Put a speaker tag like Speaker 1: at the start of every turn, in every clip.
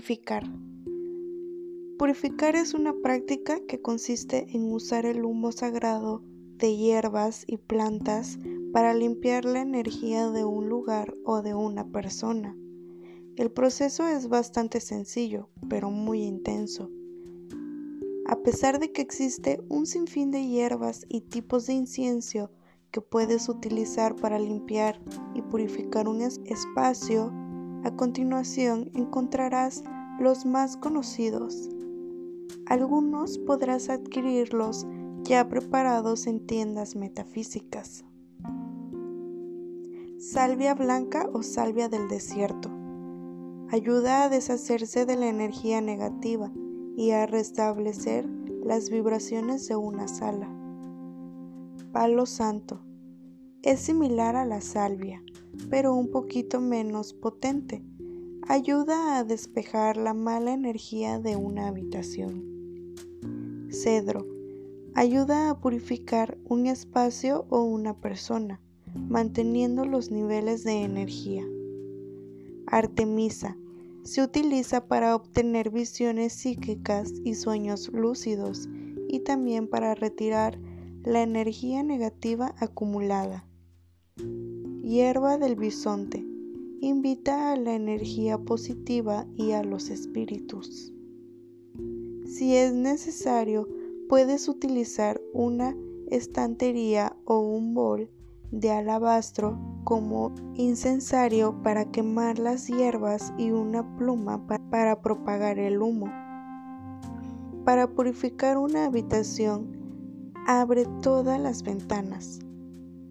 Speaker 1: Purificar. Purificar es una práctica que consiste en usar el humo sagrado de hierbas y plantas para limpiar la energía de un lugar o de una persona. El proceso es bastante sencillo, pero muy intenso. A pesar de que existe un sinfín de hierbas y tipos de incienso que puedes utilizar para limpiar y purificar un espacio, a continuación encontrarás los más conocidos. Algunos podrás adquirirlos ya preparados en tiendas metafísicas. Salvia blanca o salvia del desierto. Ayuda a deshacerse de la energía negativa y a restablecer las vibraciones de una sala. Palo santo. Es similar a la salvia, pero un poquito menos potente. Ayuda a despejar la mala energía de una habitación. Cedro. Ayuda a purificar un espacio o una persona, manteniendo los niveles de energía. Artemisa. Se utiliza para obtener visiones psíquicas y sueños lúcidos y también para retirar la energía negativa acumulada. Hierba del bisonte. Invita a la energía positiva y a los espíritus. Si es necesario, puedes utilizar una estantería o un bol de alabastro como incensario para quemar las hierbas y una pluma para propagar el humo. Para purificar una habitación, Abre todas las ventanas.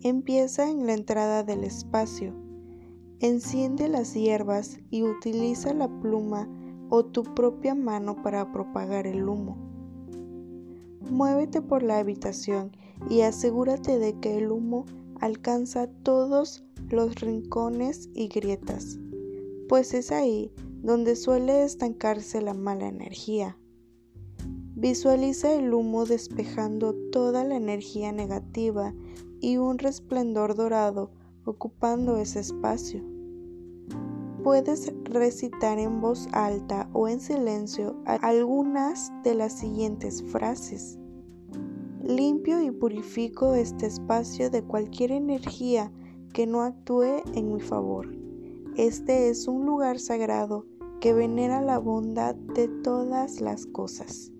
Speaker 1: Empieza en la entrada del espacio. Enciende las hierbas y utiliza la pluma o tu propia mano para propagar el humo. Muévete por la habitación y asegúrate de que el humo alcanza todos los rincones y grietas, pues es ahí donde suele estancarse la mala energía. Visualiza el humo despejando toda la energía negativa y un resplandor dorado ocupando ese espacio. Puedes recitar en voz alta o en silencio algunas de las siguientes frases. Limpio y purifico este espacio de cualquier energía que no actúe en mi favor. Este es un lugar sagrado que venera la bondad de todas las cosas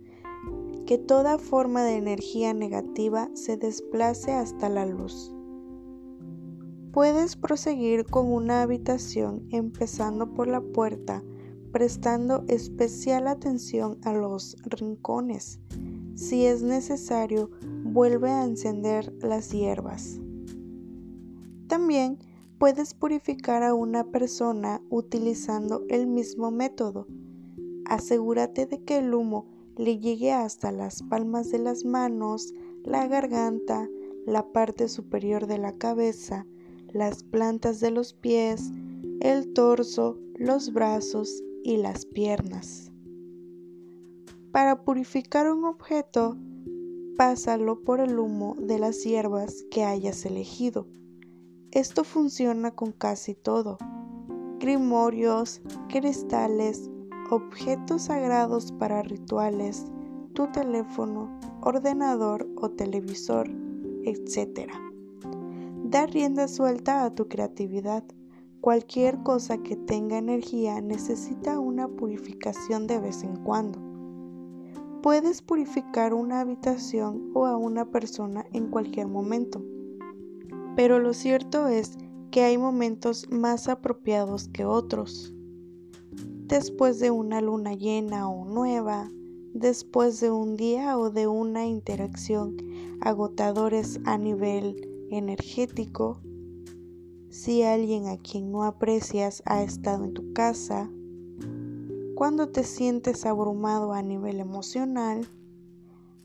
Speaker 1: que toda forma de energía negativa se desplace hasta la luz. Puedes proseguir con una habitación empezando por la puerta, prestando especial atención a los rincones. Si es necesario, vuelve a encender las hierbas. También puedes purificar a una persona utilizando el mismo método. Asegúrate de que el humo le llegue hasta las palmas de las manos, la garganta, la parte superior de la cabeza, las plantas de los pies, el torso, los brazos y las piernas. Para purificar un objeto, pásalo por el humo de las hierbas que hayas elegido. Esto funciona con casi todo. Grimorios, cristales, objetos sagrados para rituales, tu teléfono, ordenador o televisor, etc. Da rienda suelta a tu creatividad. Cualquier cosa que tenga energía necesita una purificación de vez en cuando. Puedes purificar una habitación o a una persona en cualquier momento, pero lo cierto es que hay momentos más apropiados que otros después de una luna llena o nueva, después de un día o de una interacción agotadores a nivel energético, si alguien a quien no aprecias ha estado en tu casa, cuando te sientes abrumado a nivel emocional,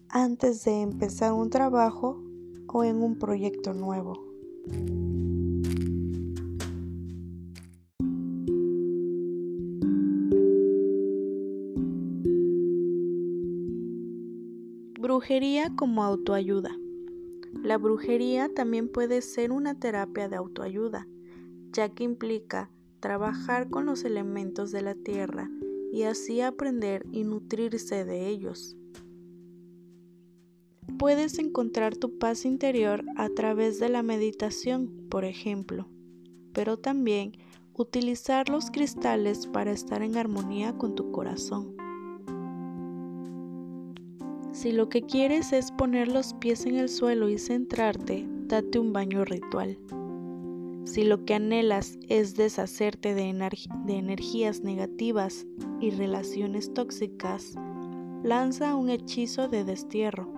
Speaker 1: antes de empezar un trabajo o en un proyecto nuevo. Brujería como autoayuda. La brujería también puede ser una terapia de autoayuda, ya que implica trabajar con los elementos de la tierra y así aprender y nutrirse de ellos. Puedes encontrar tu paz interior a través de la meditación, por ejemplo, pero también utilizar los cristales para estar en armonía con tu corazón. Si lo que quieres es poner los pies en el suelo y centrarte, date un baño ritual. Si lo que anhelas es deshacerte de, de, energías negativas y relaciones tóxicas, lanza un hechizo de destierro.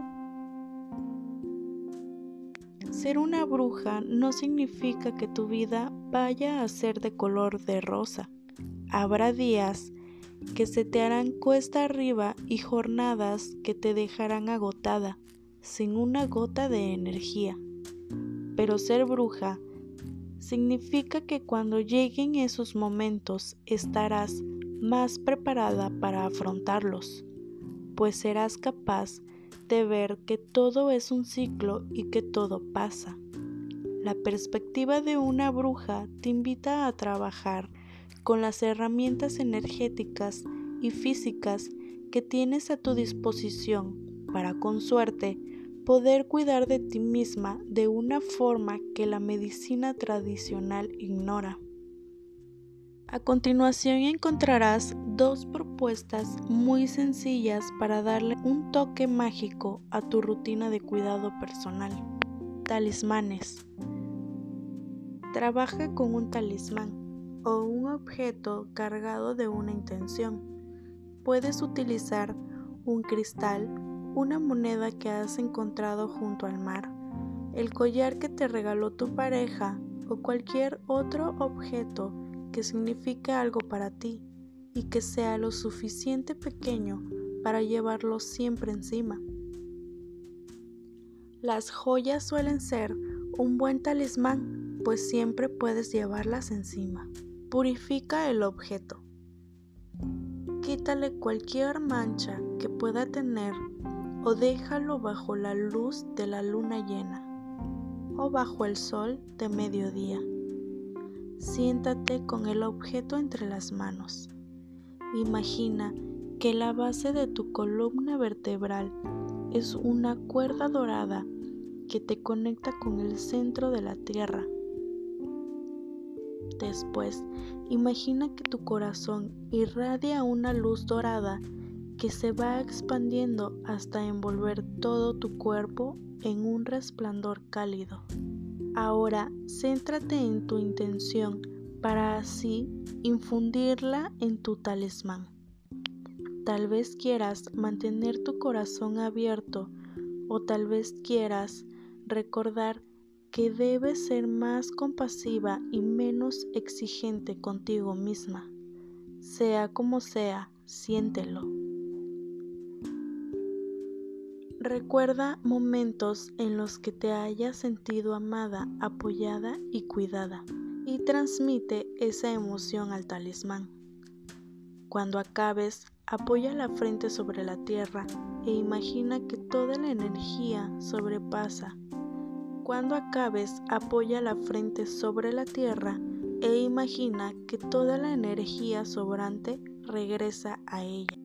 Speaker 1: Ser una bruja no significa que tu vida vaya a ser de color de rosa. Habrá días que se te harán cuesta arriba y jornadas que te dejarán agotada, sin una gota de energía. Pero ser bruja significa que cuando lleguen esos momentos estarás más preparada para afrontarlos, pues serás capaz de ver que todo es un ciclo y que todo pasa. La perspectiva de una bruja te invita a trabajar con las herramientas energéticas y físicas que tienes a tu disposición para con suerte poder cuidar de ti misma de una forma que la medicina tradicional ignora. A continuación encontrarás dos propuestas muy sencillas para darle un toque mágico a tu rutina de cuidado personal. Talismanes. Trabaja con un talismán o un objeto cargado de una intención. Puedes utilizar un cristal, una moneda que has encontrado junto al mar, el collar que te regaló tu pareja o cualquier otro objeto que signifique algo para ti y que sea lo suficiente pequeño para llevarlo siempre encima. Las joyas suelen ser un buen talismán, pues siempre puedes llevarlas encima. Purifica el objeto. Quítale cualquier mancha que pueda tener o déjalo bajo la luz de la luna llena o bajo el sol de mediodía. Siéntate con el objeto entre las manos. Imagina que la base de tu columna vertebral es una cuerda dorada que te conecta con el centro de la tierra Después, imagina que tu corazón irradia una luz dorada que se va expandiendo hasta envolver todo tu cuerpo en un resplandor cálido. Ahora, céntrate en tu intención para así infundirla en tu talismán. Tal vez quieras mantener tu corazón abierto o tal vez quieras recordar que debes ser más compasiva y menos exigente contigo misma. Sea como sea, siéntelo. Recuerda momentos en los que te hayas sentido amada, apoyada y cuidada y transmite esa emoción al talismán. Cuando acabes, apoya la frente sobre la tierra e imagina que toda la energía sobrepasa cuando acabes, apoya la frente sobre la tierra e imagina que toda la energía sobrante regresa a ella.